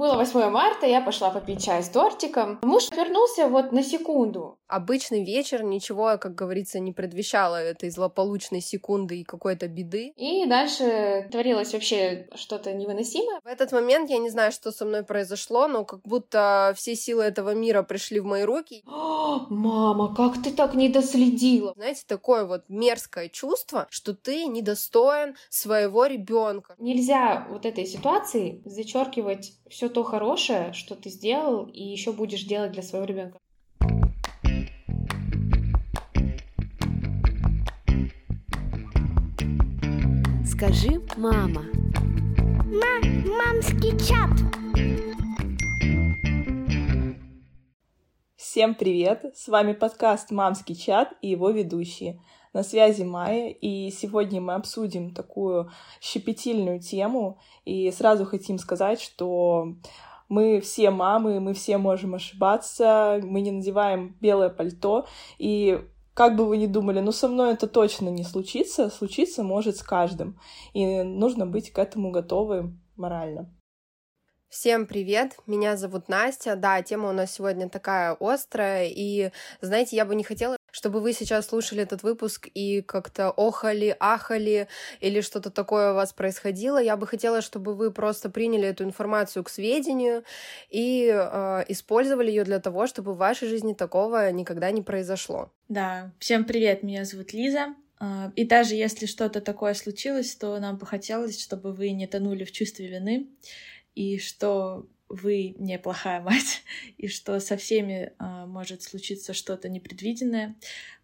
Было 8 марта, я пошла попить чай с тортиком. Муж вернулся вот на секунду. Обычный вечер, ничего, как говорится, не предвещало этой злополучной секунды и какой-то беды. И дальше творилось вообще что-то невыносимое. В этот момент я не знаю, что со мной произошло, но как будто все силы этого мира пришли в мои руки. О, мама, как ты так не доследила? Знаете, такое вот мерзкое чувство, что ты недостоин своего ребенка. Нельзя вот этой ситуации зачеркивать все то хорошее, что ты сделал, и еще будешь делать для своего ребенка. Скажи, мама. Ма мамский чат. Всем привет! С вами подкаст «Мамский чат» и его ведущие. На связи Майя, и сегодня мы обсудим такую щепетильную тему. И сразу хотим сказать, что мы все мамы, мы все можем ошибаться, мы не надеваем белое пальто, и как бы вы ни думали, ну со мной это точно не случится, случиться может с каждым, и нужно быть к этому готовым морально. Всем привет, меня зовут Настя. Да, тема у нас сегодня такая острая, и, знаете, я бы не хотела, чтобы вы сейчас слушали этот выпуск и как-то охали, ахали или что-то такое у вас происходило. Я бы хотела, чтобы вы просто приняли эту информацию к сведению и э, использовали ее для того, чтобы в вашей жизни такого никогда не произошло. Да, всем привет, меня зовут Лиза. А, и даже если что-то такое случилось, то нам бы хотелось, чтобы вы не тонули в чувстве вины и что вы неплохая мать, и что со всеми э, может случиться что-то непредвиденное.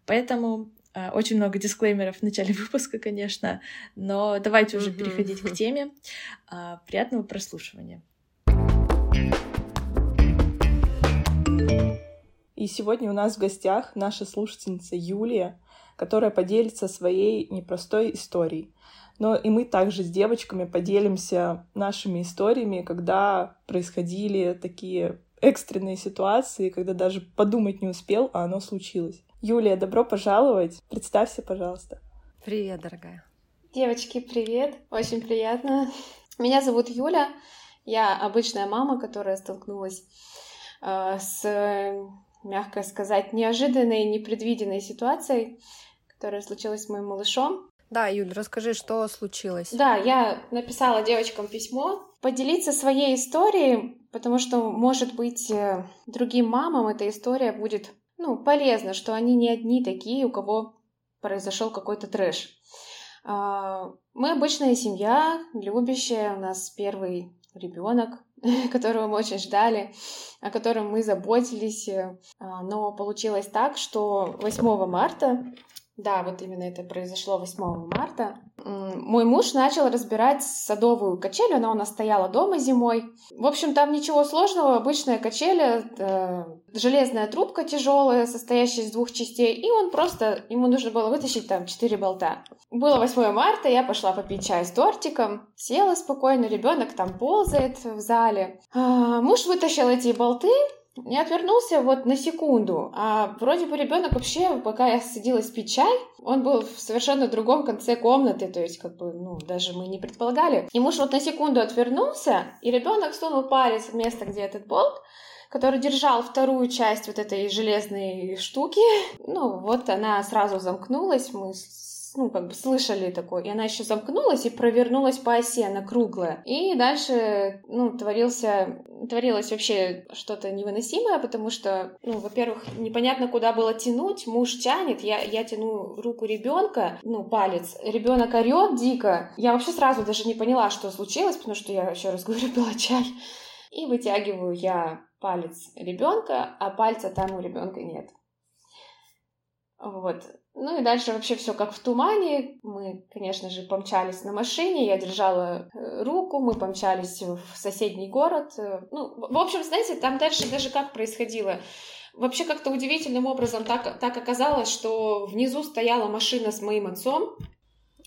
Поэтому э, очень много дисклеймеров в начале выпуска, конечно, но давайте уже переходить к теме. Э, приятного прослушивания. И сегодня у нас в гостях наша слушательница Юлия, которая поделится своей непростой историей. Но и мы также с девочками поделимся нашими историями, когда происходили такие экстренные ситуации, когда даже подумать не успел, а оно случилось. Юлия, добро пожаловать. Представься, пожалуйста. Привет, дорогая. Девочки, привет. Очень приятно. Меня зовут Юля. Я обычная мама, которая столкнулась э, с, мягко сказать, неожиданной, непредвиденной ситуацией, которая случилась с моим малышом. Да, Юль, расскажи, что случилось. Да, я написала девочкам письмо, поделиться своей историей, потому что, может быть, э, другим мамам эта история будет, ну, полезна, что они не одни такие, у кого произошел какой-то трэш. А, мы обычная семья, любящая, у нас первый ребенок, которого мы очень ждали, о котором мы заботились. Э, но получилось так, что 8 марта да, вот именно это произошло 8 марта. Мой муж начал разбирать садовую качель, она у нас стояла дома зимой. В общем, там ничего сложного, обычная качель, э, железная трубка тяжелая, состоящая из двух частей, и он просто, ему нужно было вытащить там 4 болта. Было 8 марта, я пошла попить чай с тортиком, села спокойно, ребенок там ползает в зале. А, муж вытащил эти болты, не отвернулся вот на секунду, а вроде бы ребенок вообще, пока я садилась пить чай, он был в совершенно другом конце комнаты, то есть как бы, ну, даже мы не предполагали. И муж вот на секунду отвернулся, и ребенок сунул палец в место, где этот болт, который держал вторую часть вот этой железной штуки. Ну, вот она сразу замкнулась, мы ну, как бы слышали такое. И она еще замкнулась и провернулась по оси, она круглая. И дальше, ну, творился, творилось вообще что-то невыносимое, потому что, ну, во-первых, непонятно, куда было тянуть. Муж тянет, я, я тяну руку ребенка, ну, палец. Ребенок орет дико. Я вообще сразу даже не поняла, что случилось, потому что я, еще раз говорю, пила чай. И вытягиваю я палец ребенка, а пальца там у ребенка нет. Вот. Ну и дальше вообще все как в тумане. Мы, конечно же, помчались на машине, я держала э, руку, мы помчались в соседний город. Э, ну, в общем, знаете, там дальше даже как происходило. Вообще как-то удивительным образом так, так оказалось, что внизу стояла машина с моим отцом,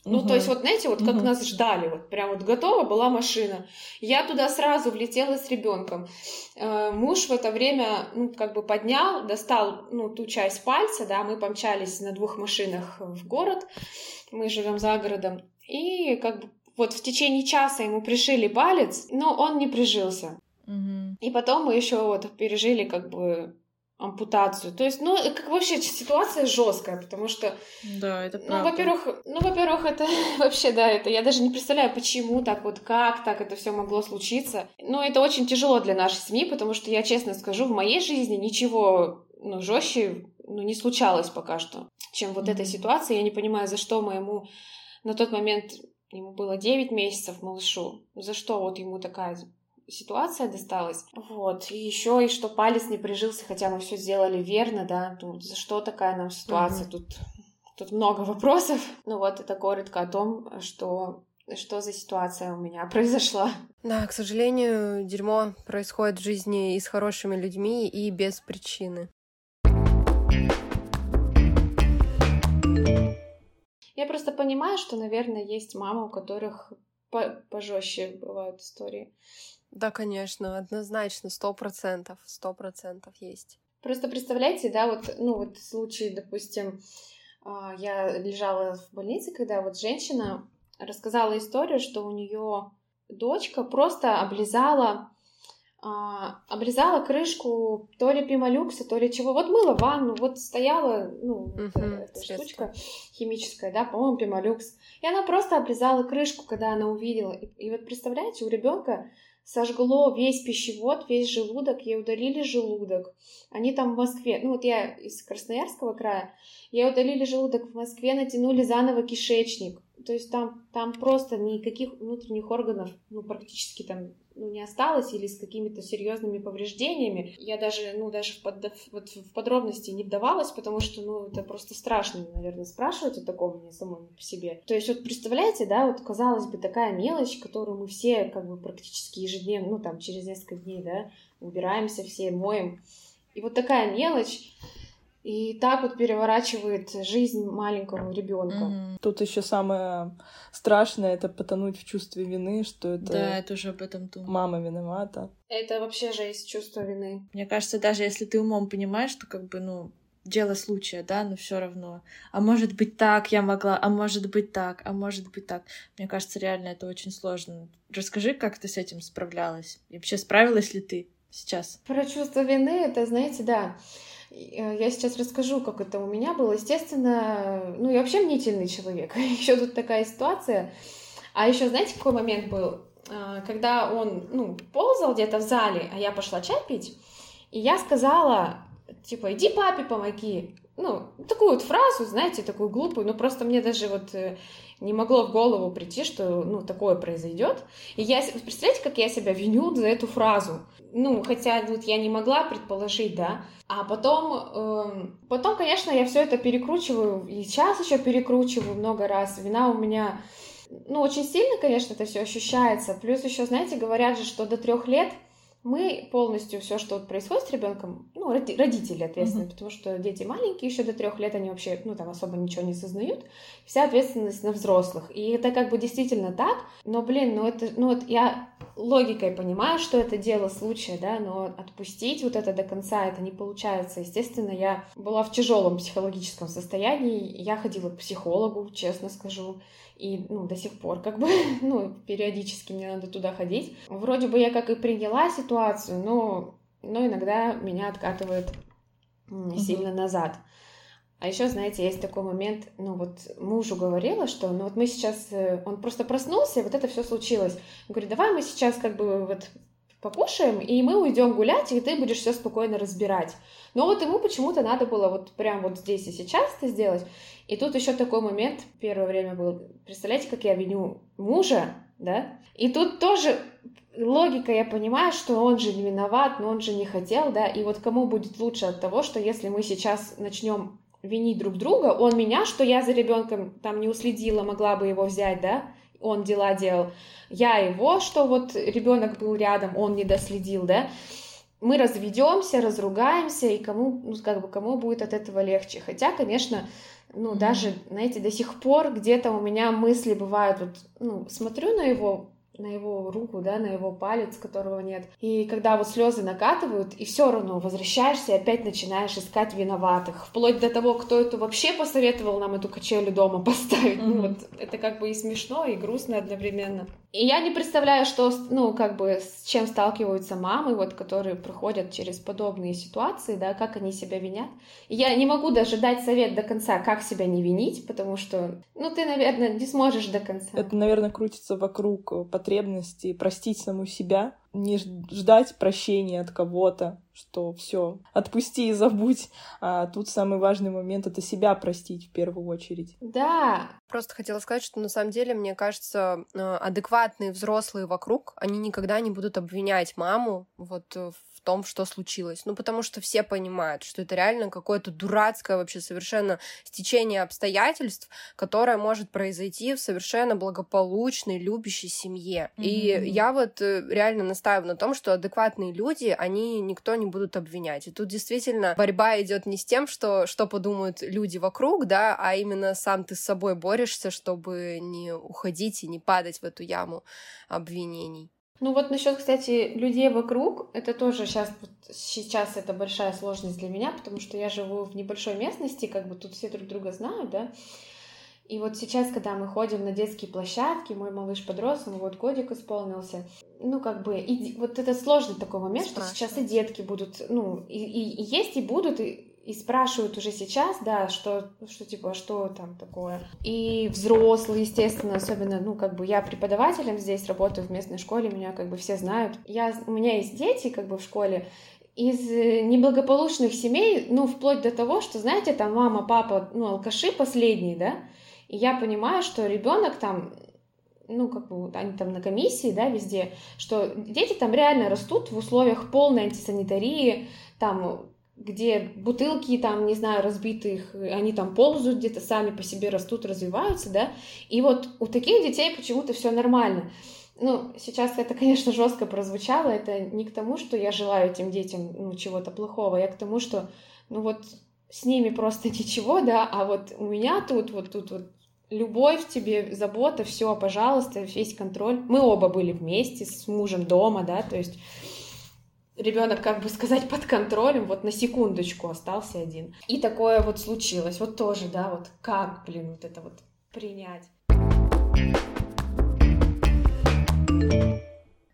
ну, угу. то есть, вот знаете, вот как угу. нас ждали, вот прям вот готова была машина. Я туда сразу влетела с ребенком. Э, муж в это время, ну, как бы поднял, достал, ну, ту часть пальца, да, мы помчались на двух машинах в город, мы живем за городом, и как бы вот в течение часа ему пришили палец, но он не прижился. Угу. И потом мы еще вот пережили как бы ампутацию. То есть, ну, как вообще ситуация жесткая, потому что Да, это ну, правда. во-первых, ну, во-первых, это вообще, да, это я даже не представляю, почему так вот, как так это все могло случиться. Но это очень тяжело для нашей семьи, потому что я честно скажу, в моей жизни ничего, ну, жестче, ну, не случалось пока что, чем вот эта Мгм. ситуация. Я не понимаю, за что моему на тот момент ему было 9 месяцев малышу, за что вот ему такая ситуация досталась. Вот. И еще и что палец не прижился, хотя мы все сделали верно, да. Ну, за что такая нам ситуация? Мгм. Тут, тут много вопросов. Ну вот, это коротко о том, что, что за ситуация у меня произошла. Да, к сожалению, дерьмо происходит в жизни и с хорошими людьми, и без причины. Я просто понимаю, что, наверное, есть мамы, у которых по- пожестче бывают истории. Да, конечно, однозначно, сто процентов, сто процентов есть. Просто представляете, да, вот, ну, вот случай, допустим, а, я лежала в больнице, когда вот женщина рассказала историю, что у нее дочка просто облизала, а, облизала крышку то ли пимолюкса, то ли чего. Вот мыла ванну, вот стояла, ну, Мгм, эта средство. штучка химическая, да, по-моему, пимолюкс. И она просто облизала крышку, когда она увидела. И, и вот представляете, у ребенка сожгло весь пищевод, весь желудок, ей удалили желудок. Они там в Москве, ну вот я из Красноярского края, ей удалили желудок в Москве, натянули заново кишечник. То есть там, там просто никаких внутренних органов, ну, практически там ну, не осталось или с какими-то серьезными повреждениями. Я даже, ну, даже в, под- вот в подробности не вдавалась, потому что, ну, это просто страшно, наверное, спрашивать о таком мне самой по себе. То есть вот представляете, да, вот казалось бы такая мелочь, которую мы все как бы практически ежедневно, ну, там, через несколько дней, да, убираемся все, моем. И вот такая мелочь, и так вот переворачивает жизнь маленького ребенка. Мгм. Тут еще самое страшное это потонуть в чувстве вины, что это Да, я тоже об этом думаю. мама виновата. Это вообще жесть, чувство вины. Мне кажется, даже если ты умом понимаешь, что как бы, ну, дело случая, да, но все равно. А может быть так я могла, а может быть так, а может быть так. Мне кажется, реально это очень сложно. Расскажи, как ты с этим справлялась? И вообще справилась ли ты сейчас? Про чувство вины, это, знаете, да. Э, Я сейчас расскажу, как это у меня было. Естественно, ну, я вообще мнительный человек. Еще тут такая ситуация. А еще, знаете, какой момент был? А, Когда он, ну, ползал где-то в зале, а я пошла чай пить, и я сказала, типа, иди папе помоги. Ну, такую вот фразу, знаете, такую глупую, но просто мне даже вот э, не могло в голову прийти, что, ну, такое произойдет. И я, представляете, как я себя виню за эту фразу? Ну, хотя вот я не могла предположить, да. А потом, эм, потом, конечно, я все это перекручиваю, и сейчас еще перекручиваю много раз. Вина у меня, ну, очень сильно, конечно, это все ощущается. Плюс еще, знаете, говорят же, что до трех лет мы полностью все, что происходит с ребенком, ну, роди- родители ответственны, потому что дети маленькие, еще до трех лет они вообще, ну, там особо ничего не сознают. Вся ответственность на взрослых. И это как бы действительно так, но, блин, ну это, ну вот я логикой понимаю, что это дело случая, да, но отпустить вот это до конца это не получается. Естественно, я была в тяжелом психологическом состоянии, я ходила к психологу, честно скажу, и, ну, до сих пор, как бы, ну, периодически мне надо туда ходить. Вроде бы я как и приняла ситуацию, но, но иногда меня откатывает сильно назад. А еще, знаете, есть такой момент, ну вот мужу говорила, что ну вот мы сейчас, э, он просто проснулся, и вот это все случилось. Он говорит, давай мы сейчас как бы вот покушаем, и мы уйдем гулять, и ты будешь все спокойно разбирать. Но вот ему почему-то надо было вот прям вот здесь и сейчас это сделать. И тут еще такой момент первое время был. Представляете, как я виню мужа, да? И тут тоже логика, я понимаю, что он же не виноват, но он же не хотел, да? И вот кому будет лучше от того, что если мы сейчас начнем винить друг друга, он меня, что я за ребенком там не уследила, могла бы его взять, да? Он дела делал. Я его, что вот ребенок был рядом, он не доследил, да? Мы разведемся, разругаемся, и кому, ну, как бы, кому будет от этого легче. Хотя, конечно, ну, даже, знаете, до сих пор где-то у меня мысли бывают, вот, ну, смотрю на его на его руку, да, на его палец, которого нет. И когда вот слезы накатывают, и все равно возвращаешься и опять начинаешь искать виноватых, вплоть до того, кто это вообще посоветовал нам эту качелю дома поставить. Ну Мгм. вот это как бы и смешно, и грустно одновременно. И я не представляю, что, ну, как бы, с чем сталкиваются мамы, вот, которые проходят через подобные ситуации, да, как они себя винят. И я не могу даже дать совет до конца, как себя не винить, потому что, ну, ты, наверное, не сможешь до конца. Это, наверное, крутится вокруг потребности простить саму себя, не ждать прощения от кого-то, что все, отпусти и забудь. А тут самый важный момент — это себя простить в первую очередь. Да. Просто хотела сказать, что на самом деле, мне кажется, э, адекватные взрослые вокруг, они никогда не будут обвинять маму вот в в том, что случилось. Ну, потому что все понимают, что это реально какое-то дурацкое вообще совершенно стечение обстоятельств, которое может произойти в совершенно благополучной, любящей семье. Mm-hmm. И я вот э, реально настаиваю на том, что адекватные люди, они никто не будут обвинять. И тут действительно борьба идет не с тем, что, что подумают люди вокруг, да, а именно сам ты с собой борешься, чтобы не уходить и не падать в эту яму обвинений. Ну вот насчет, кстати, людей вокруг, это тоже сейчас, вот сейчас это большая сложность для меня, потому что я живу в небольшой местности, как бы тут все друг друга знают, да. И вот сейчас, когда мы ходим на детские площадки, мой малыш подрос, ему вот годик исполнился, ну, как бы, и вот это сложный такой момент, что сейчас и детки будут, ну, и, и, и есть, и будут, и, и спрашивают уже сейчас, да, что, что типа, что там такое. И взрослые, естественно, особенно, ну, как бы я преподавателем здесь работаю в местной школе, меня как бы все знают. Я, у меня есть дети как бы в школе, из э, неблагополучных семей, ну, вплоть до того, что, знаете, там мама, папа, ну, алкаши последние, да, и я понимаю, что ребенок там ну, как бы они там на комиссии, да, везде, что дети там реально растут в условиях полной антисанитарии, там где бутылки там, не знаю, разбитых, они там ползают где-то сами по себе растут, развиваются, да, и вот у таких детей почему-то все нормально. Ну, сейчас это, конечно, жестко прозвучало, это не к тому, что я желаю этим детям ну, чего-то плохого, я к тому, что, ну вот, с ними просто ничего, да, а вот у меня тут, вот тут вот любовь тебе, забота, все, пожалуйста, весь контроль. Мы оба были вместе с мужем дома, да, то есть ребенок, как бы сказать, под контролем, вот на секундочку остался один. И такое вот случилось. Вот тоже, да, вот как, блин, вот это вот принять.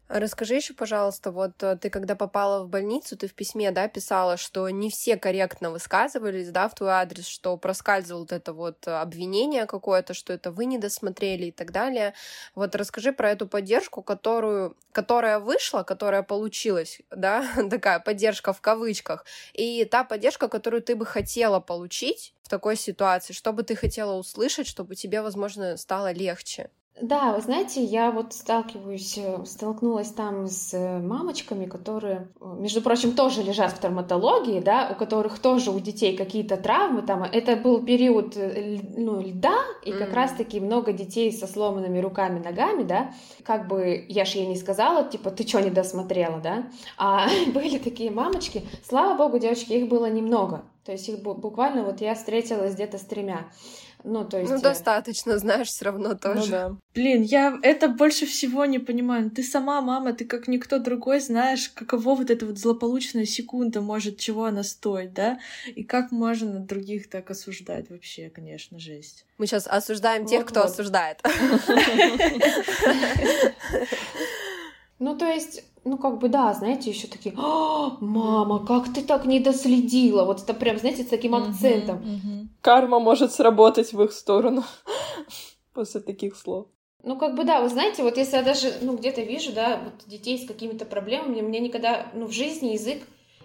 Расскажи еще, пожалуйста, вот э, ты когда попала в больницу, ты в письме, да, писала, что не все корректно высказывались, да, в твой адрес, что проскальзывало вот это вот обвинение какое-то, что это вы не досмотрели и так далее. Вот расскажи про эту поддержку, которую, которая вышла, которая получилась, да, такая поддержка в кавычках, и та поддержка, которую ты бы хотела получить в такой ситуации, что бы ты хотела услышать, чтобы тебе, возможно, стало легче. Да, вы знаете, я вот сталкиваюсь, э, столкнулась там с э, мамочками, которые, э, между прочим, тоже лежат в травматологии, да, у которых тоже у детей какие-то травмы, там, это был период ну, льда, и как mm-hmm. раз-таки много детей со сломанными руками, ногами, да, как бы я ж ей не сказала, типа, ты что не досмотрела, да, а были такие мамочки, слава богу, девочки, их было немного, то есть их буквально вот я встретилась где-то с тремя, ну, то есть... Ну, достаточно, знаешь, все равно ну тоже. Ну, да. Блин, я это больше всего не понимаю. Ты сама мама, ты как никто другой знаешь, каково вот эта вот злополучная секунда может, чего она стоит, да? И как можно других так осуждать вообще, конечно, жесть. Мы сейчас осуждаем тех, вот, кто вот. осуждает. Ну, то есть ну, как бы, да, знаете, еще такие, «А, мама, как ты так не доследила? Вот это прям, знаете, с таким акцентом. Карма может сработать в их сторону после таких слов. Ну, как бы, да, вы знаете, вот если я даже, ну, где-то вижу, да, вот детей с какими-то проблемами, мне никогда, ну, в жизни язык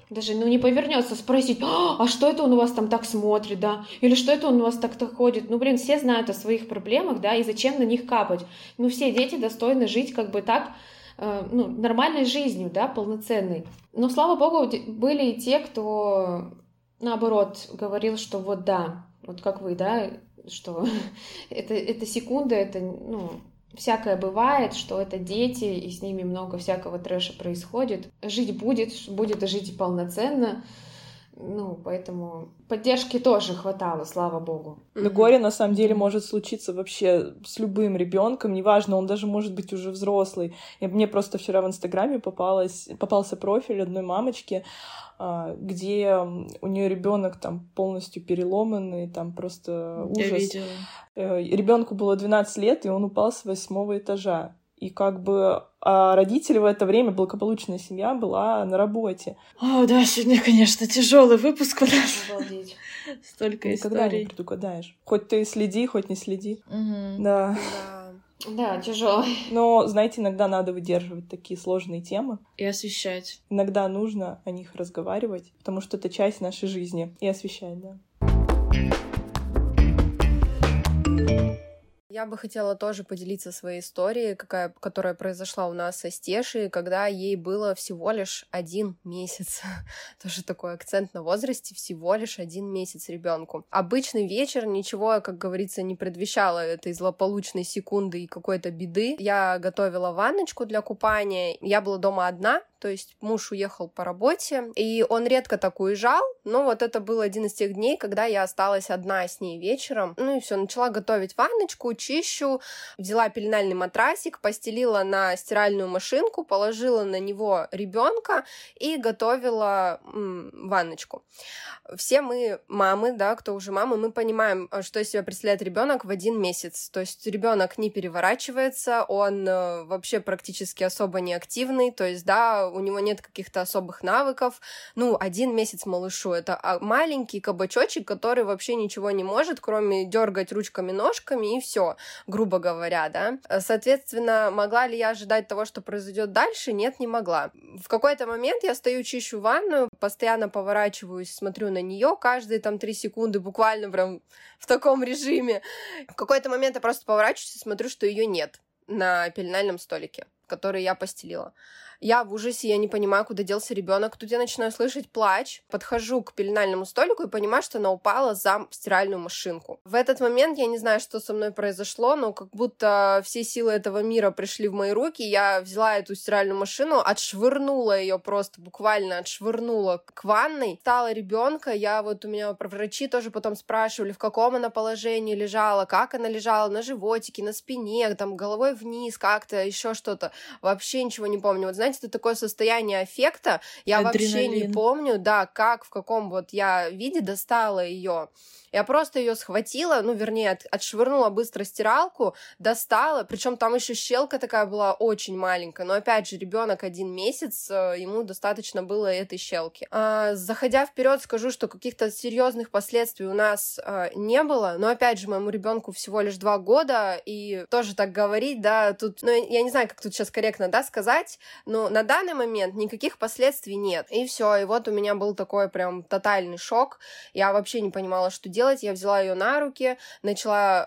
даже, ну, не повернется спросить, а, а что это он у вас там так смотрит, да, или что это он у вас так-то ходит. Ну, блин, все знают о своих проблемах, да, и зачем на них капать. Ну, все дети достойны жить как бы так, ну, нормальной жизнью, да, полноценной. Но, слава богу, были и те, кто, наоборот, говорил, что вот да, вот как вы, да, что это, это секунда, это, ну, всякое бывает, что это дети, и с ними много всякого трэша происходит. Жить будет, будет жить полноценно, ну, поэтому поддержки тоже хватало, слава богу. Но горе на самом деле может случиться вообще с любым ребенком, неважно, он даже может быть уже взрослый. И мне просто вчера в Инстаграме попалось, попался профиль одной мамочки, а, где у нее ребенок там полностью переломанный, там просто ужас. Я видела. Э, Ребенку было 12 лет, и он упал с восьмого этажа. И как бы а родители в это время, благополучная семья была на работе. О, да, сегодня, конечно, тяжелый выпуск у нас. Обалдеть. Столько Никогда историй. не предугадаешь. Хоть ты следи, хоть не следи. Мгм. Да. Да. Да, тяжелый. Но, знаете, иногда надо выдерживать такие сложные темы. И освещать. Иногда нужно о них разговаривать, потому что это часть нашей жизни. И освещать, да. Я бы хотела тоже поделиться своей историей, какая, которая произошла у нас со Стешей, когда ей было всего лишь один месяц. Тоже такой акцент на возрасте, всего лишь один месяц ребенку. Обычный вечер ничего, как говорится, не предвещало этой злополучной секунды и какой-то беды. Я готовила ванночку для купания. Я была дома одна, то есть муж уехал по работе, и он редко так уезжал, но вот это был один из тех дней, когда я осталась одна с ней вечером. Ну и все, начала готовить ванночку, чищу, взяла пеленальный матрасик, постелила на стиральную машинку, положила на него ребенка и готовила м, ванночку. Все мы мамы, да, кто уже мамы, мы понимаем, э, что из себя представляет ребенок в один месяц. То есть ребенок не переворачивается, он э, вообще практически особо не активный, то есть, да, у него нет каких-то особых навыков. Ну, один месяц малышу это а, маленький кабачочек, который вообще ничего не может, кроме дергать ручками-ножками и все, грубо говоря, да. Соответственно, могла ли я ожидать того, что произойдет дальше? Нет, не могла. В какой-то момент я стою, чищу ванную, постоянно поворачиваюсь, смотрю на нее каждые там три секунды, буквально прям в таком режиме. В какой-то момент я просто поворачиваюсь и смотрю, что ее нет на пеленальном столике, который я постелила. Я в ужасе, я не понимаю, куда делся ребенок. Тут я начинаю слышать плач, подхожу к пеленальному столику и понимаю, что она упала за стиральную машинку. В этот момент я не знаю, что со мной произошло, но как будто все силы этого мира пришли в мои руки. Я взяла эту стиральную машину, отшвырнула ее просто, буквально отшвырнула к ванной. Стала ребенка, я вот у меня врачи тоже потом спрашивали, в каком она положении лежала, как она лежала, на животике, на спине, там головой вниз, как-то еще что-то. Вообще ничего не помню. Вот знаете, это такое состояние аффекта. Я вообще не Адреналин. помню, да, как, в каком вот я виде достала ее. Я просто ее схватила, ну, вернее, от- отшвырнула быстро стиралку, достала, причем там еще щелка такая была очень маленькая, но опять же, ребенок один месяц, э, ему достаточно было этой щелки. А, заходя вперед, скажу, что каких-то серьезных последствий у нас э, не было, но опять же, моему ребенку всего лишь два года, и тоже так говорить, да, тут, ну, я не знаю, как тут сейчас корректно, да, сказать, но на данный момент никаких последствий нет. И все, и вот у меня был такой прям тотальный шок. Я вообще не понимала, что делать. Я взяла ее на руки, начала,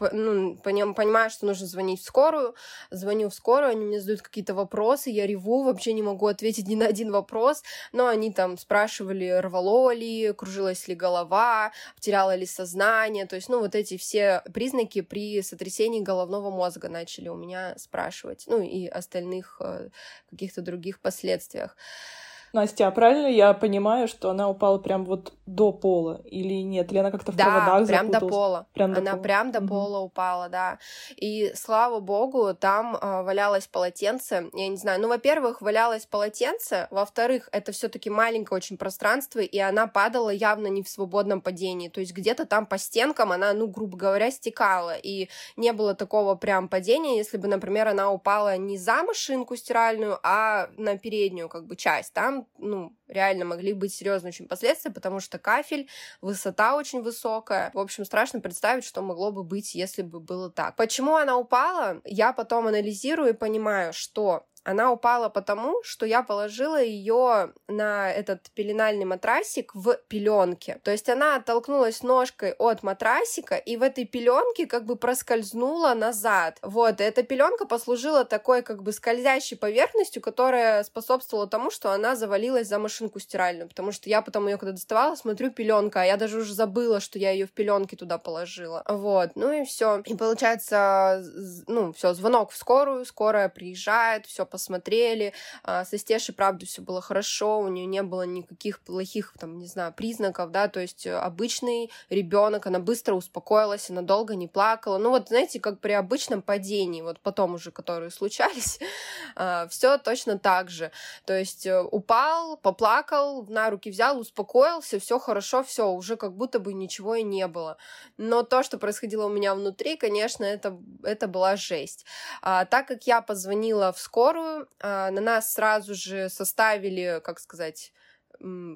э, ну, поним- понимаю, что нужно звонить в скорую. Звоню в скорую, они мне задают какие-то вопросы, я реву, вообще не могу ответить ни на один вопрос. Но они там спрашивали, рвало ли, кружилась ли голова, потеряла ли сознание. То есть, ну, вот эти все признаки при сотрясении головного мозга начали у меня спрашивать. Ну, и остальных э, каких-то других последствиях. Настя, а правильно я понимаю, что она упала прям вот до пола? Или нет? Или она как-то в Да, проводах прям до пола. Прям до Она пола. прям до Мгм. пола упала, да. И слава богу, там а, валялось полотенце. Я не знаю, ну, во-первых, валялось полотенце, во-вторых, это все-таки маленькое очень пространство, и она падала явно не в свободном падении. То есть где-то там по стенкам она, ну, грубо говоря, стекала. И не было такого прям падения, если бы, например, она упала не за машинку стиральную, а на переднюю как бы часть. Там, ну, реально могли быть серьезные очень последствия, потому что кафель, высота очень высокая. В общем, страшно представить, что могло бы быть, если бы было так. Почему она упала? Я потом анализирую и понимаю, что она упала потому, что я положила ее на этот пеленальный матрасик в пеленке. То есть она оттолкнулась ножкой от матрасика и в этой пеленке как бы проскользнула назад. Вот, и эта пеленка послужила такой как бы скользящей поверхностью, которая способствовала тому, что она завалилась за машинку стиральную, потому что я потом ее когда доставала, смотрю, пеленка, а я даже уже забыла, что я ее в пеленке туда положила. Вот, ну и все. И получается, ну, все, звонок в скорую, скорая приезжает, все посмотрели. А, со Стешей, правда, все было хорошо, у нее не было никаких плохих, там, не знаю, признаков, да, то есть э, обычный ребенок, она быстро успокоилась, она долго не плакала. Ну вот, знаете, как при обычном падении, вот потом уже, которые случались, а, все точно так же. То есть э, упал, поплакал, на руки взял, успокоился, все хорошо, все, уже как будто бы ничего и не было. Но то, что происходило у меня внутри, конечно, это, это была жесть. А, так как я позвонила в скорую, а, на нас сразу же составили, как сказать,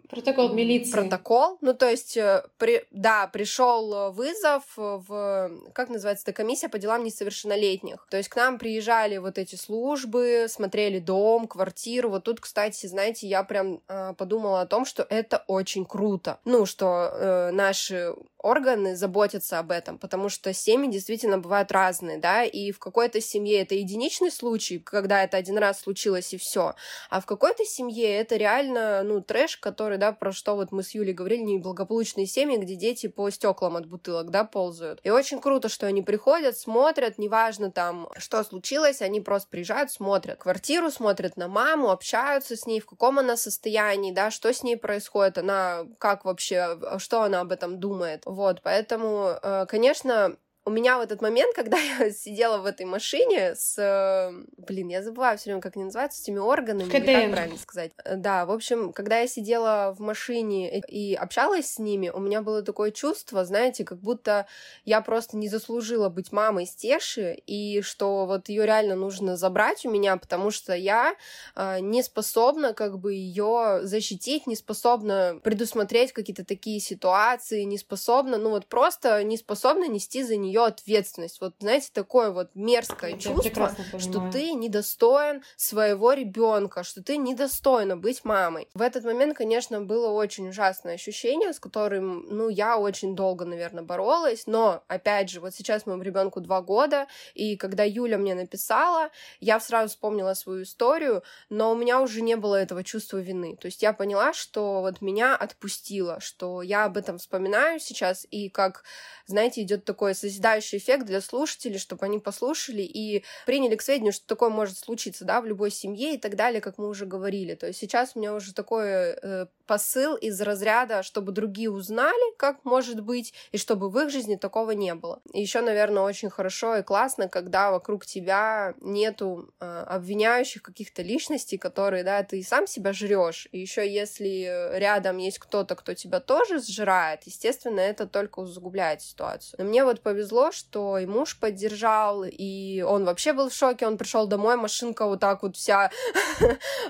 Протокол милиции. Протокол. Ну, то есть, э, при, да, пришел вызов в, как называется, это комиссия по делам несовершеннолетних. То есть к нам приезжали вот эти службы, смотрели дом, квартиру. Вот тут, кстати, знаете, я прям э, подумала о том, что это очень круто. Ну, что э, наши органы заботятся об этом, потому что семьи действительно бывают разные, да, и в какой-то семье это единичный случай, когда это один раз случилось и все, а в какой-то семье это реально, ну, трэш, который, да, про что вот мы с Юлей говорили, неблагополучные семьи, где дети по стеклам от бутылок, да, ползают. И очень круто, что они приходят, смотрят, неважно там, что случилось, они просто приезжают, смотрят квартиру, смотрят на маму, общаются с ней, в каком она состоянии, да, что с ней происходит, она как вообще, что она об этом думает. Вот, поэтому, э, конечно, у меня в этот момент, когда я сидела в этой машине с... Э, блин, я забываю все время, как они называются, с этими органами, КТН. как правильно сказать. Да, в общем, когда я сидела в машине и общалась с ними, у меня было такое чувство, знаете, как будто я просто не заслужила быть мамой Стеши, и что вот ее реально нужно забрать у меня, потому что я э, не способна как бы ее защитить, не способна предусмотреть какие-то такие ситуации, не способна, ну вот просто не способна нести за нее ее ответственность. Вот, знаете, такое вот мерзкое Я чувство, что ты недостоин своего ребенка, что ты недостойна быть мамой. В этот момент, конечно, было очень ужасное ощущение, с которым, ну, я очень долго, наверное, боролась, но, опять же, вот сейчас моему ребенку два года, и когда Юля мне написала, я сразу вспомнила свою историю, но у меня уже не было этого чувства вины. То есть я поняла, что вот меня отпустило, что я об этом вспоминаю сейчас, и как, знаете, идет такое созидание возбуждающий эффект для слушателей, чтобы они послушали и приняли к сведению, что такое может случиться, да, в любой семье и так далее, как мы уже говорили. То есть сейчас у меня уже такой э, посыл из разряда, чтобы другие узнали, как может быть, и чтобы в их жизни такого не было. И еще, наверное, очень хорошо и классно, когда вокруг тебя нету э, обвиняющих каких-то личностей, которые, да, ты сам себя жрешь. И еще если рядом есть кто-то, кто тебя тоже сжирает, естественно, это только усугубляет ситуацию. Но мне вот повезло повезло, что и муж поддержал, и он вообще был в шоке. Он пришел домой, машинка вот так вот вся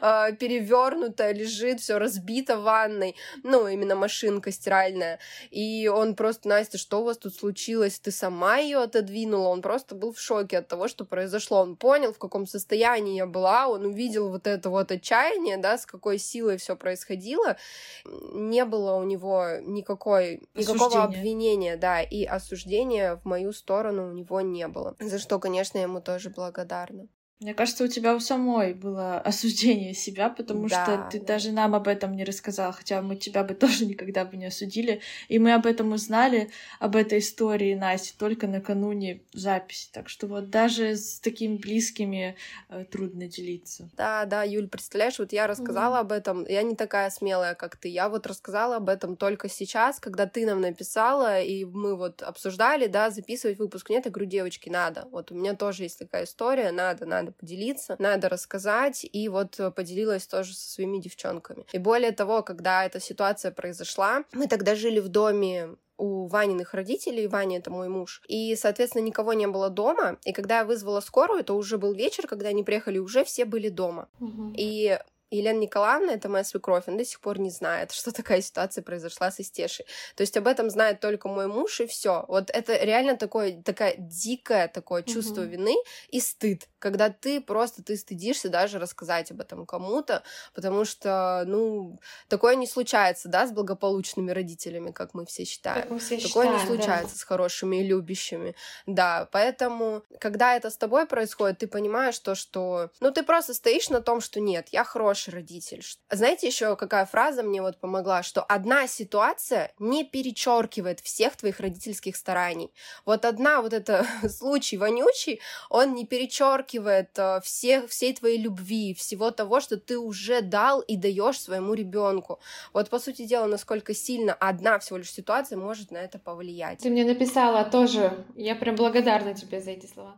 а, перевернутая лежит, все разбито в ванной. Ну, именно машинка стиральная. И он просто, Настя, что у вас тут случилось? Ты сама ее отодвинула? Он просто был в шоке от того, что произошло. Он понял, в каком состоянии я была, он увидел вот это вот отчаяние, да, с какой силой все происходило. Не было у него никакой, никакого обвинения, да, и осуждения в мою сторону у него не было. За что, конечно, я ему тоже благодарна. Мне кажется, у тебя у самой было осуждение себя, потому да, что ты да. даже нам об этом не рассказала, хотя мы тебя бы тоже никогда бы не осудили. И мы об этом узнали, об этой истории Насти, только накануне записи. Так что вот даже с такими близкими э, трудно делиться. Да, да, Юль, представляешь, вот я рассказала mm-hmm. об этом, я не такая смелая, как ты. Я вот рассказала об этом только сейчас, когда ты нам написала, и мы вот обсуждали, да, записывать выпуск. Нет, я говорю, девочки, надо. Вот у меня тоже есть такая история, надо, надо надо поделиться, надо рассказать, и вот э, поделилась тоже со своими девчонками. И более того, когда эта ситуация произошла, мы тогда жили в доме у Ваниных родителей, Ваня — это мой муж, и, соответственно, никого не было дома, и когда я вызвала скорую, это уже был вечер, когда они приехали, уже все были дома. Угу. И Елена Николаевна, это моя свекровь, она до сих пор не знает, что такая ситуация произошла с Истешей. То есть об этом знает только мой муж, и все. Вот это реально такое, такая дикое такое чувство угу. вины и стыд, когда ты просто, ты стыдишься даже рассказать об этом кому-то, потому что, ну, такое не случается, да, с благополучными родителями, как мы все считаем. Как мы все такое считаем, не случается да. с хорошими и любящими. Да, поэтому, когда это с тобой происходит, ты понимаешь то, что, ну, ты просто стоишь на том, что нет, я хороший родитель. Знаете еще какая фраза мне вот помогла, что одна ситуация не перечеркивает всех твоих родительских стараний. Вот одна вот это случай вонючий, он не перечеркивает отталкивает э, всех, всей твоей любви, всего того, что ты уже дал и даешь своему ребенку. Вот, по сути дела, насколько сильно одна всего лишь ситуация может на это повлиять. Ты мне написала тоже, я прям благодарна тебе за эти слова.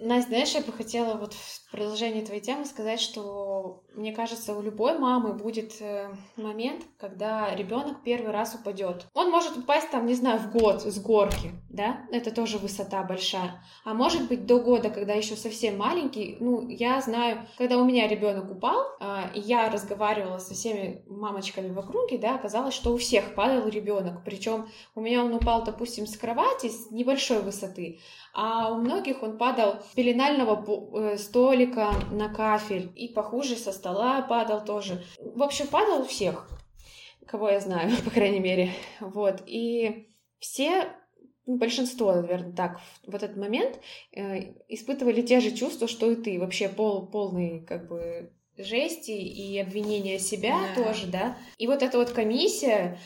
Настя, знаешь, я бы хотела вот в продолжении твоей темы сказать, что мне кажется, у любой мамы будет э, момент, когда ребенок первый раз упадет. Он может упасть там, не знаю, в год с горки, да, это тоже высота большая. А может быть до года, когда еще совсем маленький. Ну, я знаю, когда у меня ребенок упал, а, я разговаривала со всеми мамочками в округе, да, оказалось, что у всех падал ребенок. Причем у меня он упал, допустим, с кровати с небольшой высоты, а у многих он падал с пеленального э, столика на кафель и похуже со стола падал тоже. В общем, падал у всех, кого я знаю, по крайней мере. Вот. И все ну, большинство, наверное, так в, в этот момент э, испытывали те же чувства, что и ты. Вообще пол, полный как бы жести и обвинения себя да. тоже, да. И вот эта вот комиссия,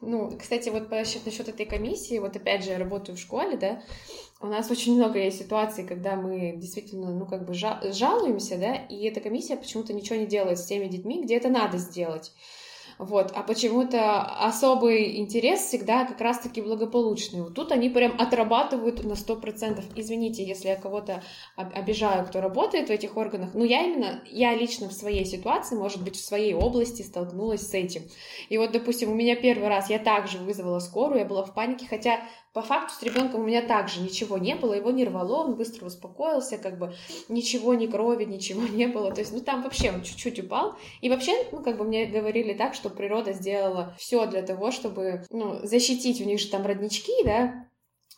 ну, кстати, вот насчет, этой комиссии, вот опять же, я работаю в школе, да, у нас очень много есть ситуаций, когда мы действительно, ну, как бы жалуемся, да, и эта комиссия почему-то ничего не делает с теми детьми, где это надо сделать. Вот, а почему-то особый интерес всегда как раз-таки благополучный. Вот тут они прям отрабатывают на сто процентов. Извините, если я кого-то обижаю, кто работает в этих органах, но я именно, я лично в своей ситуации, может быть, в своей области столкнулась с этим. И вот, допустим, у меня первый раз я также вызвала скорую, я была в панике, хотя по факту с ребенком у меня также ничего не было, его не рвало, он быстро успокоился, как бы ничего, ни крови, ничего не было. То есть, ну там вообще он чуть-чуть упал. И вообще, ну как бы мне говорили так, что природа сделала все для того, чтобы, ну, защитить, у них же там роднички, да,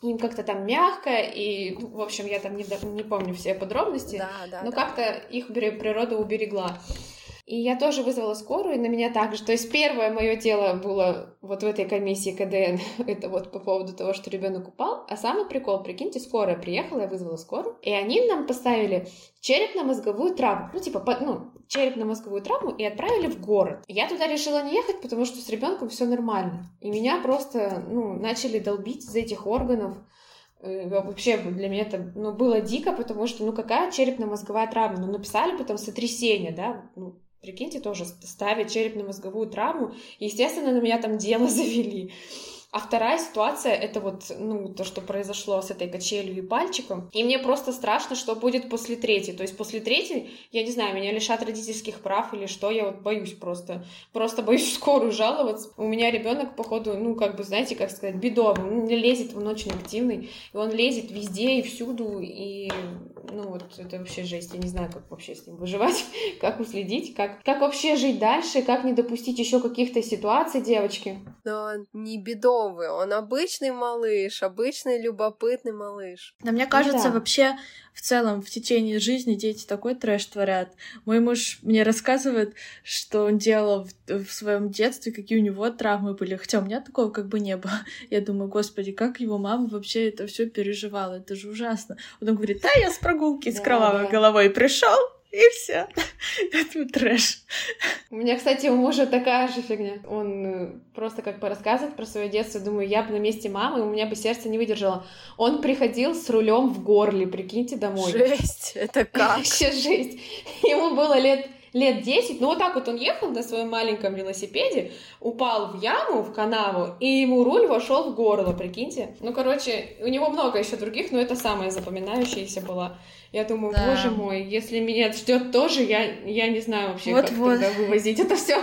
им как-то там мягко, и, ну, в общем, я там не, не помню все подробности, да, да, но да. как-то их природа уберегла. И я тоже вызвала скорую, и на меня также. То есть первое мое дело было вот в этой комиссии КДН, это вот по поводу того, что ребенок упал. А самый прикол, прикиньте, скорая приехала, я вызвала скорую, и они нам поставили черепно-мозговую травму. Ну, типа, ну, черепно-мозговую травму и отправили в город. Я туда решила не ехать, потому что с ребенком все нормально. И меня просто, ну, начали долбить из этих органов. Э, вообще для меня это ну, было дико, потому что, ну, какая черепно-мозговая травма? Ну, написали потом сотрясение, да, ну, Прикиньте, тоже ставят черепно-мозговую травму. естественно, на меня там дело завели. А вторая ситуация — это вот, ну, то, что произошло с этой качелью и пальчиком. И мне просто страшно, что будет после третьей. То есть после третьей, я не знаю, меня лишат родительских прав или что, я вот боюсь просто. Просто боюсь в скорую жаловаться. У меня ребенок, походу, ну, как бы, знаете, как сказать, бедовый. Он лезет, он очень активный. И он лезет везде и всюду. И, ну, вот это вообще жесть. Я не знаю, как вообще с ним выживать, как уследить, как, как вообще жить дальше, как не допустить еще каких-то ситуаций, девочки. Но не бедовый новый, он обычный малыш, обычный любопытный малыш. Но мне кажется, да. вообще в целом в течение жизни дети такой трэш творят. Мой муж мне рассказывает, что он делал в, в своем детстве, какие у него травмы были. Хотя у меня такого как бы не было. Я думаю, господи, как его мама вообще это все переживала. Это же ужасно. Он говорит, да, я с прогулки да, с кровавой да. головой пришел, и все. Это трэш. У меня, кстати, у мужа такая же фигня. Он э, просто как бы рассказывает про свое детство. Думаю, я бы на месте мамы, у меня бы сердце не выдержало. Он приходил с рулем в горле, прикиньте, домой. Жесть, это как? Вообще жесть. Ему было лет лет 10, ну вот так вот он ехал на своем маленьком велосипеде, упал в яму, в канаву, и ему руль вошел в горло, прикиньте. Ну, короче, у него много еще других, но это самая запоминающаяся была. Я думаю, да. боже мой, если меня ждет тоже, я, я не знаю вообще, вот, как вот. тогда вывозить это все.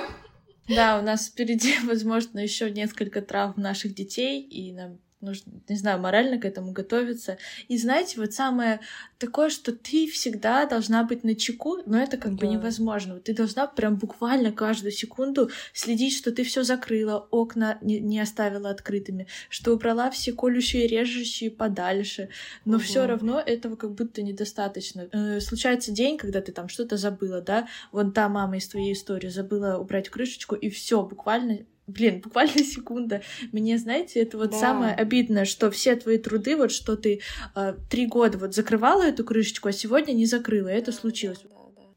Да, у нас впереди, возможно, еще несколько травм наших детей, и нам нужно, не знаю, морально к этому готовиться. И знаете, вот самое такое, что ты всегда должна быть на чеку, но это как да. бы невозможно. Ты должна прям буквально каждую секунду следить, что ты все закрыла, окна не, не оставила открытыми, что убрала все колющие и режущие подальше. Но угу. все равно этого как будто недостаточно. Э, случается день, когда ты там что-то забыла, да? Вон та мама из твоей истории забыла убрать крышечку, и все буквально блин, буквально секунда. Мне, знаете, это вот да. самое обидное, что все твои труды, вот что ты э, три года вот закрывала эту крышечку, а сегодня не закрыла, это случилось.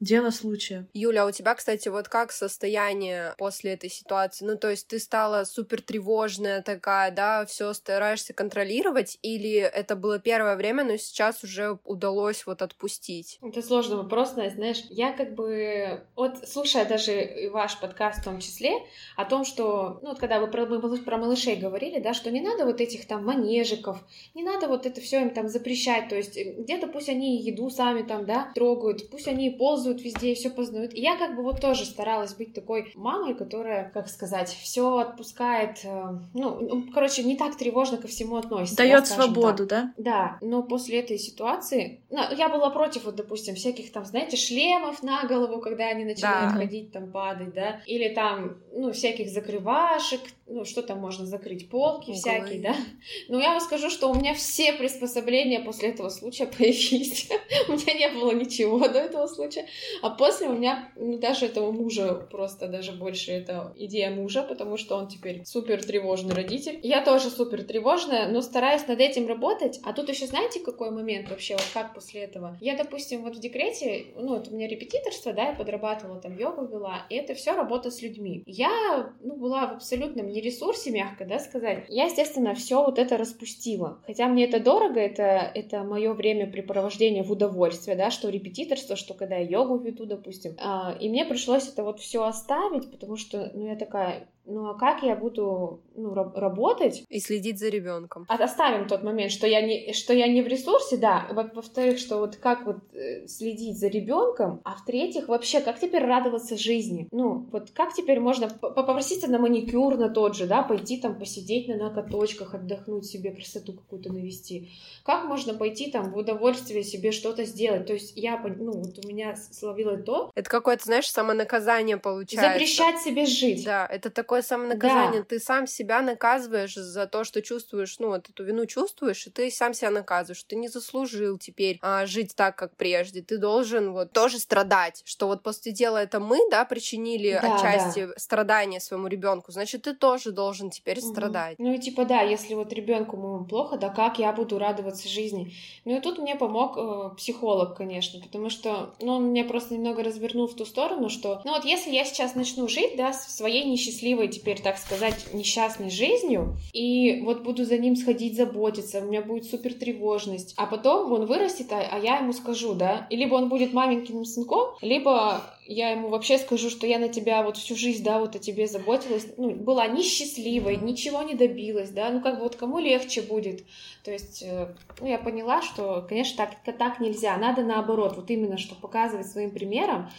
Дело случая. Юля, а у тебя, кстати, вот как состояние после этой ситуации? Ну, то есть ты стала супер тревожная такая, да, все стараешься контролировать, или это было первое время, но сейчас уже удалось вот отпустить? Это сложный вопрос, Настя, знаешь, я как бы, вот слушая даже ваш подкаст в том числе, о том, что, ну, вот когда вы про, про малышей говорили, да, что не надо вот этих там манежиков, не надо вот это все им там запрещать, то есть где-то пусть они еду сами там, да, трогают, пусть они ползают везде и все познают. И я как бы вот тоже старалась быть такой мамой, которая, как сказать, все отпускает, э, ну, ну, короче, не так тревожно ко всему относится. Дает да, свободу, так. да? Да, но после этой ситуации, ну, я была против, вот, допустим, всяких там, знаете, шлемов на голову, когда они начинают да. ходить, там, падать, да, или там, ну, всяких закрывашек, ну, что там можно закрыть, полки Углы. всякие, да. Но я вам скажу, что у меня все приспособления после этого случая появились. у меня не было ничего до этого случая. А после у меня, ну, даже этого мужа просто даже больше это идея мужа, потому что он теперь супер тревожный родитель. Я тоже супер тревожная, но стараюсь над этим работать. А тут еще знаете, какой момент вообще, вот как после этого? Я, допустим, вот в декрете, ну, вот у меня репетиторство, да, я подрабатывала там йогу вела, и это все работа с людьми. Я, ну, была в абсолютном нересурсе, мягко, да, сказать. Я, естественно, все вот это распустила. Хотя мне это дорого, это, это мое времяпрепровождение в удовольствие, да, что репетиторство, что когда я йогу веду, допустим. А, и мне пришлось это вот все оставить, потому что, ну, я такая, ну а как я буду ну, работать? И следить за ребенком. А оставим тот момент, что я не, что я не в ресурсе, да. Во-вторых, что вот как вот э, следить за ребенком, а в-третьих, вообще, как теперь радоваться жизни? Ну, вот как теперь можно попроситься на маникюр на тот же, да, пойти там посидеть на накоточках, отдохнуть себе, красоту какую-то навести? Как можно пойти там в удовольствие себе что-то сделать? То есть я, ну, вот у меня словило то... Это какое-то, знаешь, самонаказание получается. Запрещать себе жить. Да, это такое такое самонаказание. Да. Ты сам себя наказываешь за то, что чувствуешь, ну, вот эту вину чувствуешь, и ты сам себя наказываешь. Ты не заслужил теперь а, жить так, как прежде. Ты должен вот тоже страдать, что вот после дела это мы, да, причинили да, отчасти да. страдания своему ребенку, значит, ты тоже должен теперь угу. страдать. Ну и типа да, если вот ребенку моему плохо, да как я буду радоваться жизни? Ну и тут мне помог э, психолог, конечно, потому что, ну, он меня просто немного развернул в ту сторону, что, ну вот если я сейчас начну жить, да, своей несчастливой счастливой теперь, так сказать, несчастной жизнью, и вот буду за ним сходить заботиться, у меня будет супер тревожность, а потом он вырастет, а, а я ему скажу, да, и либо он будет маменькиным сынком, либо я ему вообще скажу, что я на тебя вот всю жизнь, да, вот о тебе заботилась, ну, была несчастливой, ничего не добилась, да, ну, как бы вот кому легче будет, то есть, э, ну, я поняла, что, конечно, так, так нельзя, надо наоборот, вот именно, что показывать своим примером,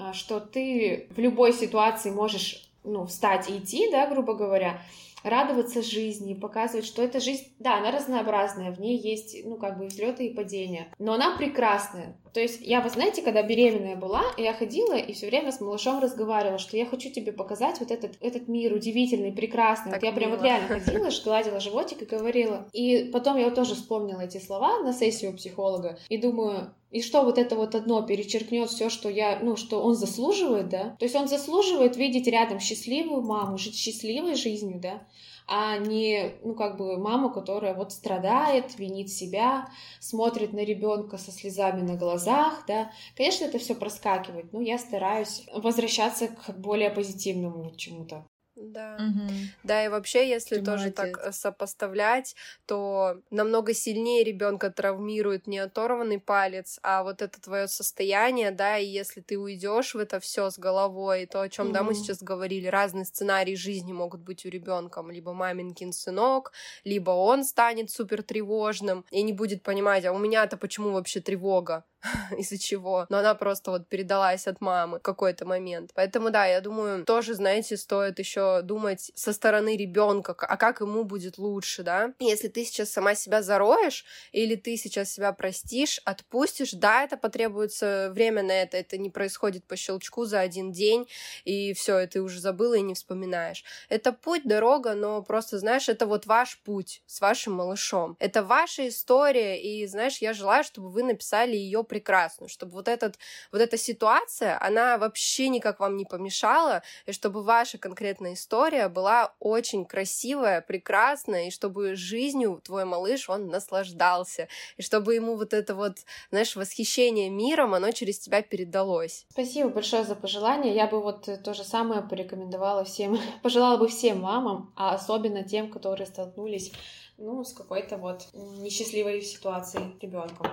а, что ты в любой ситуации можешь ну, встать и идти, да, грубо говоря, радоваться жизни, показывать, что эта жизнь, да, она разнообразная, в ней есть, ну, как бы взлеты и падения, но она прекрасная. То есть я, вы знаете, когда беременная была, я ходила и все время с малышом разговаривала, что я хочу тебе показать вот этот, этот мир удивительный, прекрасный. Так вот я прям вот реально ходила, гладила животик и говорила. И потом я вот тоже вспомнила эти слова на сессию психолога и думаю, и что вот это вот одно перечеркнет все, что я, ну, что он заслуживает, да? То есть он заслуживает видеть рядом счастливую маму, жить счастливой жизнью, да? А не, ну, как бы маму, которая вот страдает, винит себя, смотрит на ребенка со слезами на глазах, да. Конечно, это все проскакивает, но я стараюсь возвращаться к более позитивному чему-то. Да. Угу. Да, и вообще, если Ты тоже молодец. так э, сопоставлять, то намного сильнее ребенка травмирует не оторванный палец, а вот это твое состояние, да, и если ты уйдешь в это все с головой, то о чем, угу. да, мы сейчас говорили, разные сценарии жизни могут быть у ребенка, либо маминкин сынок, либо он станет супер тревожным и не будет понимать, а у меня-то почему вообще тревога? из-за чего, но она просто вот передалась от мамы в какой-то момент. Поэтому да, я думаю, тоже, знаете, стоит еще думать со стороны ребенка, а как ему будет лучше, да? Если ты сейчас сама себя зароешь, или ты сейчас себя простишь, отпустишь, да, это потребуется время на это, это не происходит по щелчку за один день, и все, и ты уже забыла и не вспоминаешь. Это путь, дорога, но просто, знаешь, это вот ваш путь с вашим малышом. Это ваша история, и, знаешь, я желаю, чтобы вы написали ее прекрасную, чтобы вот, этот, вот эта ситуация, она вообще никак вам не помешала, и чтобы ваша конкретная история была очень красивая, прекрасная, и чтобы жизнью твой малыш, он наслаждался, и чтобы ему вот это вот, знаешь, восхищение миром, оно через тебя передалось. Спасибо большое за пожелание. Я бы вот то же самое порекомендовала всем, пожелала бы всем мамам, а особенно тем, которые столкнулись ну, с какой-то вот несчастливой ситуацией ребенком.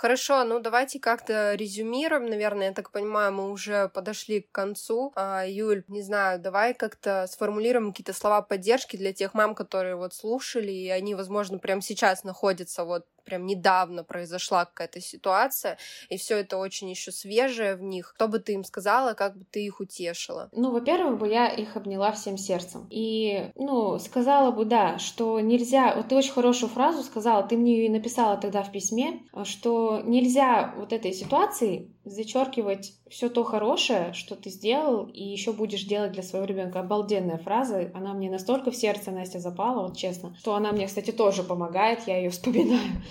Хорошо, ну давайте как-то резюмируем, наверное, я так понимаю, мы уже подошли к концу. А, Юль, не знаю, давай как-то сформулируем какие-то слова поддержки для тех мам, которые вот слушали, и они, возможно, прямо сейчас находятся вот прям недавно произошла какая-то ситуация, и все это очень еще свежее в них. Что бы ты им сказала, как бы ты их утешила? Ну, во-первых, бы я их обняла всем сердцем. И, ну, сказала бы, да, что нельзя... Вот ты очень хорошую фразу сказала, ты мне ее написала тогда в письме, что нельзя вот этой ситуации зачеркивать все то хорошее, что ты сделал, и еще будешь делать для своего ребенка. Обалденная фраза, она мне настолько в сердце, Настя, запала, вот честно, что она мне, кстати, тоже помогает, я ее вспоминаю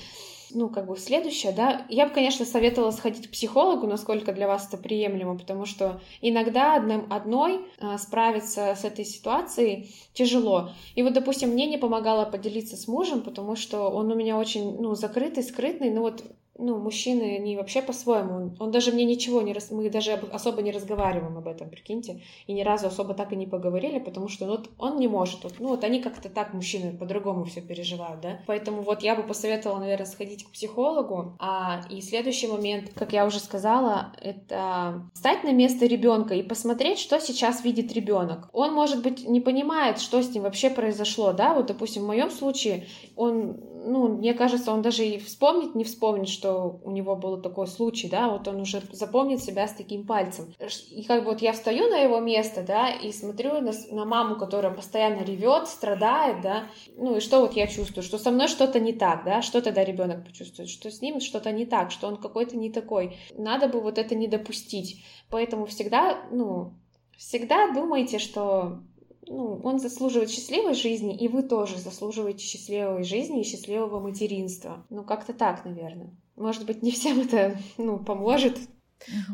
ну, как бы следующее, да, я бы, конечно, советовала сходить к психологу, насколько для вас это приемлемо, потому что иногда одном, одной а, справиться с этой ситуацией тяжело. И вот, допустим, мне не помогало поделиться с мужем, потому что он у меня очень, ну, закрытый, скрытный, ну вот ну, мужчины, они вообще по-своему. Он, он даже мне ничего не... Рас... Мы даже особо не разговариваем об этом, прикиньте. И ни разу особо так и не поговорили, потому что ну, вот он не может. Вот, ну, вот они как-то так, мужчины, по-другому все переживают, да. Поэтому вот я бы посоветовала, наверное, сходить к психологу. А, и следующий момент, как я уже сказала, это стать на место ребенка и посмотреть, что сейчас видит ребенок. Он, может быть, не понимает, что с ним вообще произошло, да. Вот, допустим, в моем случае он ну, мне кажется, он даже и вспомнить не вспомнит, что у него был такой случай, да, вот он уже запомнит себя с таким пальцем. И как бы вот я встаю на его место, да, и смотрю на, на маму, которая постоянно ревет, страдает, да, ну и что вот я чувствую, что со мной что-то не так, да, что тогда ребенок почувствует, что с ним что-то не так, что он какой-то не такой. Надо бы вот это не допустить. Поэтому всегда, ну, всегда думайте, что ну, он заслуживает счастливой жизни, и вы тоже заслуживаете счастливой жизни и счастливого материнства. Ну, как-то так, наверное. Может быть, не всем это ну, поможет.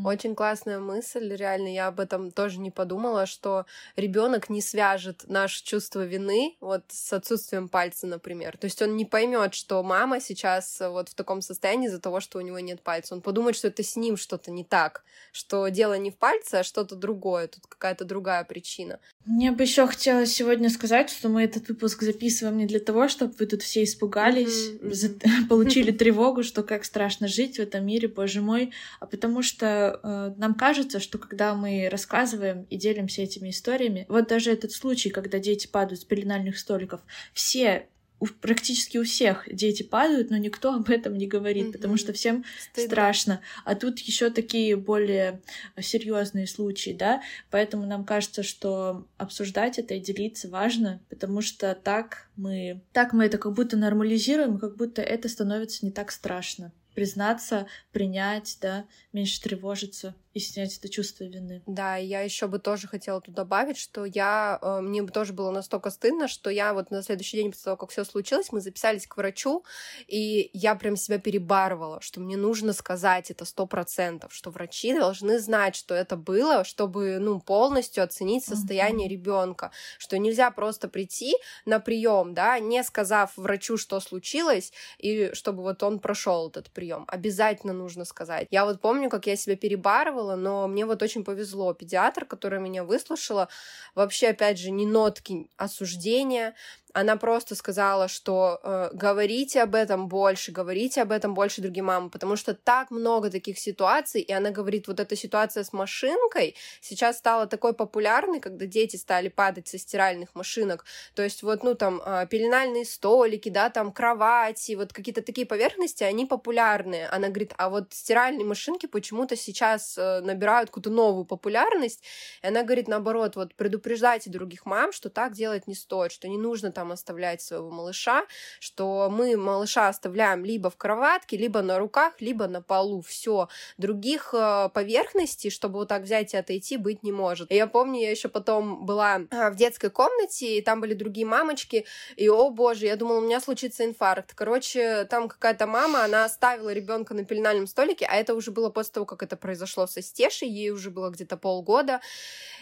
Очень классная мысль, реально, я об этом тоже не подумала, что ребенок не свяжет наше чувство вины вот с отсутствием пальца, например. То есть он не поймет, что мама сейчас вот в таком состоянии из-за того, что у него нет пальца. Он подумает, что это с ним что-то не так, что дело не в пальце, а что-то другое, тут какая-то другая причина. Мне бы еще хотелось сегодня сказать, что мы этот выпуск записываем не для того, чтобы вы тут все испугались, mm-hmm. Mm-hmm. получили тревогу, что как страшно жить в этом мире, боже мой, а потому что э, нам кажется, что когда мы рассказываем и делимся этими историями, вот даже этот случай, когда дети падают с пеленальных столиков, все у, практически у всех дети падают, но никто об этом не говорит, mm-hmm. потому что всем Стыдно. страшно. А тут еще такие более серьезные случаи, да, поэтому нам кажется, что обсуждать это и делиться важно, потому что так мы, так мы это как будто нормализируем, как будто это становится не так страшно признаться, принять, да, меньше тревожиться и снять это чувство вины. Да, я еще бы тоже хотела тут добавить, что я, э, мне бы тоже было настолько стыдно, что я вот на следующий день после того, как все случилось, мы записались к врачу, и я прям себя перебарывала, что мне нужно сказать это сто процентов, что врачи должны знать, что это было, чтобы, ну, полностью оценить состояние mm-hmm. ребенка, что нельзя просто прийти на прием, да, не сказав врачу, что случилось, и чтобы вот он прошел этот прием. Обязательно нужно сказать. Я вот помню, как я себя перебарывала, было, но мне вот очень повезло. Педиатр, которая меня выслушала, вообще, опять же, не нотки осуждения, она просто сказала, что э, говорите об этом больше, говорите об этом больше другим мамам, потому что так много таких ситуаций, и она говорит, вот эта ситуация с машинкой сейчас стала такой популярной, когда дети стали падать со стиральных машинок, то есть вот, ну, там, э, пеленальные столики, да, там, кровати, вот какие-то такие поверхности, они популярные. Она говорит, а вот стиральные машинки почему-то сейчас э, набирают какую-то новую популярность, и она говорит, наоборот, вот предупреждайте других мам, что так делать не стоит, что не нужно там там оставлять своего малыша, что мы малыша оставляем либо в кроватке, либо на руках, либо на полу. Все. Других э, поверхностей, чтобы вот так взять и отойти, быть не может. Я помню, я еще потом была э, в детской комнате, и там были другие мамочки, и, о боже, я думала, у меня случится инфаркт. Короче, там какая-то мама, она оставила ребенка на пеленальном столике, а это уже было после того, как это произошло со Стешей, ей уже было где-то полгода,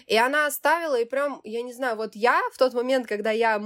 и она оставила, и прям, я не знаю, вот я в тот момент, когда я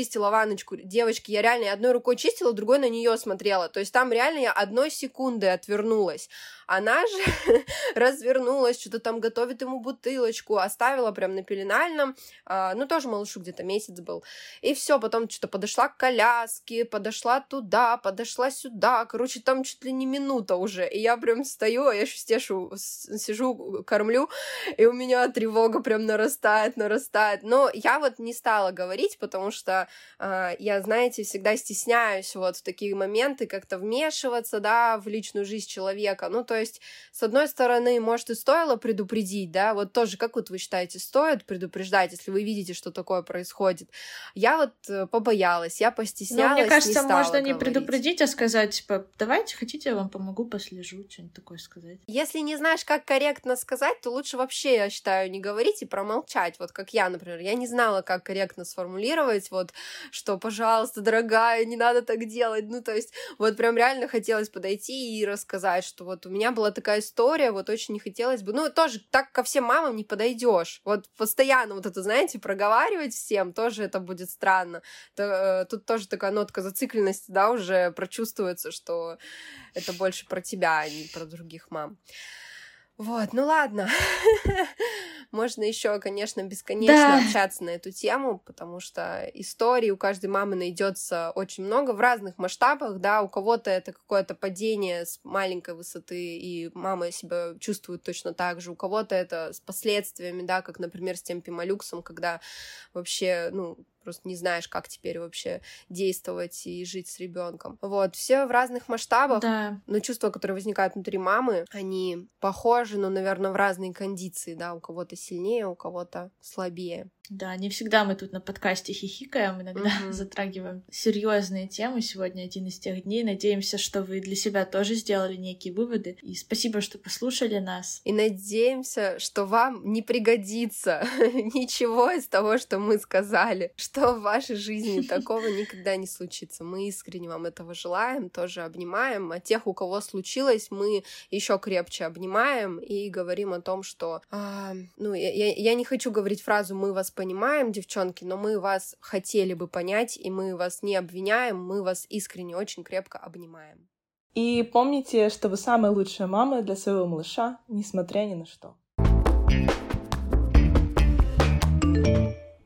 чистила ванночку девочки, я реально одной рукой чистила, другой на нее смотрела. То есть там реально я одной секунды отвернулась. Она же развернулась, что-то там готовит ему бутылочку, оставила прям на пеленальном, а, ну, тоже малышу где-то месяц был. И все, потом что-то подошла к коляске, подошла туда, подошла сюда. Короче, там чуть ли не минута уже. И я прям стою, а я еще стешу, сижу, кормлю, и у меня тревога прям нарастает, нарастает. Но я вот не стала говорить, потому что э, я, знаете, всегда стесняюсь вот в такие моменты как-то вмешиваться, да, в личную жизнь человека. Ну, то есть, с одной стороны, может, и стоило предупредить, да, вот тоже, как вот вы считаете, стоит предупреждать, если вы видите, что такое происходит? Я вот э, побоялась, я постеснялась, Ну, мне кажется, не стала можно не говорить. предупредить, а сказать, типа, давайте, хотите, я вам помогу, послежу, что-нибудь такое сказать. Если не знаешь, как корректно сказать, то лучше вообще, я считаю, не говорить и промолчать. Вот как я, например, я не знала, как корректно сформулировать, вот, что, пожалуйста, дорогая, не надо так делать. Ну, то есть, вот прям реально хотелось подойти и рассказать, что вот у меня была такая история, вот очень не хотелось бы. Ну, тоже так ко всем мамам не подойдешь. Вот постоянно вот это, знаете, проговаривать всем, тоже это будет странно. Э, тут тоже такая нотка зацикленности, да, уже прочувствуется, что это больше про тебя, а не про других мам. Вот, ну ладно. Можно еще, конечно, бесконечно Да. общаться на эту тему, потому что историй у каждой мамы найдется очень много в разных масштабах, да, у кого-то это какое-то падение с маленькой высоты, и мама себя чувствует точно так же, у кого-то это с последствиями, да, как, например, с тем пималюксом, когда вообще, ну, просто не знаешь, как теперь вообще действовать и жить с ребенком. Вот, все в разных масштабах, Да. но чувства, которые возникают внутри мамы, они похожи, но, наверное, в разные кондиции, да, у кого-то сильнее, у кого-то слабее. Да, не всегда мы тут на подкасте хихикаем, иногда Мгм. затрагиваем серьезные темы. Сегодня один из тех дней. Надеемся, что вы для себя тоже сделали некие выводы. И спасибо, что послушали нас. И надеемся, что вам не пригодится ничего из того, что мы сказали, что в вашей жизни такого никогда не случится. Мы искренне вам этого желаем, тоже обнимаем. А тех, у кого случилось, мы еще крепче обнимаем и говорим о том, что... а, ну, я- я не хочу говорить фразу «мы вас понимаем, девчонки», но мы вас хотели бы понять, и мы вас не обвиняем, мы вас искренне очень крепко обнимаем. И помните, что вы самая лучшая мама для своего малыша, несмотря ни на что.